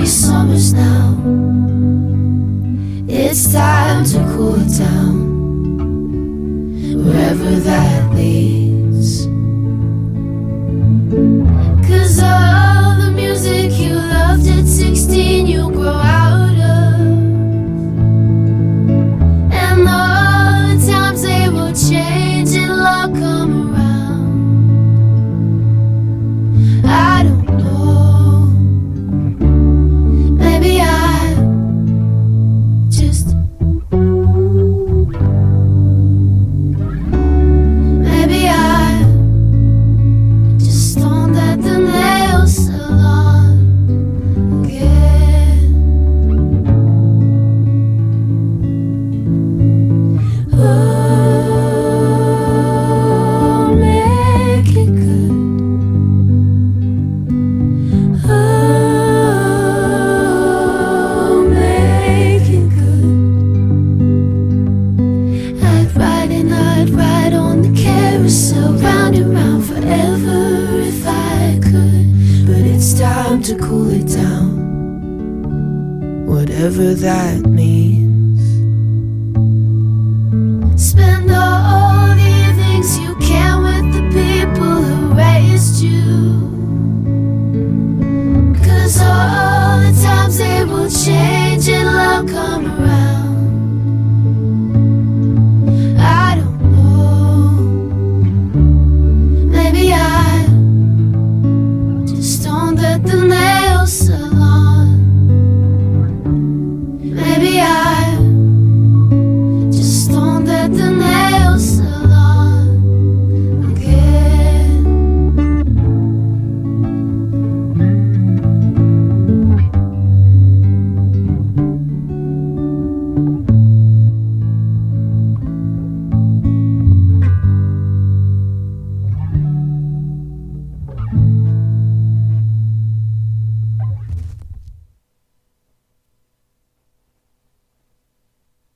summers now. It's time to cool down wherever that leads.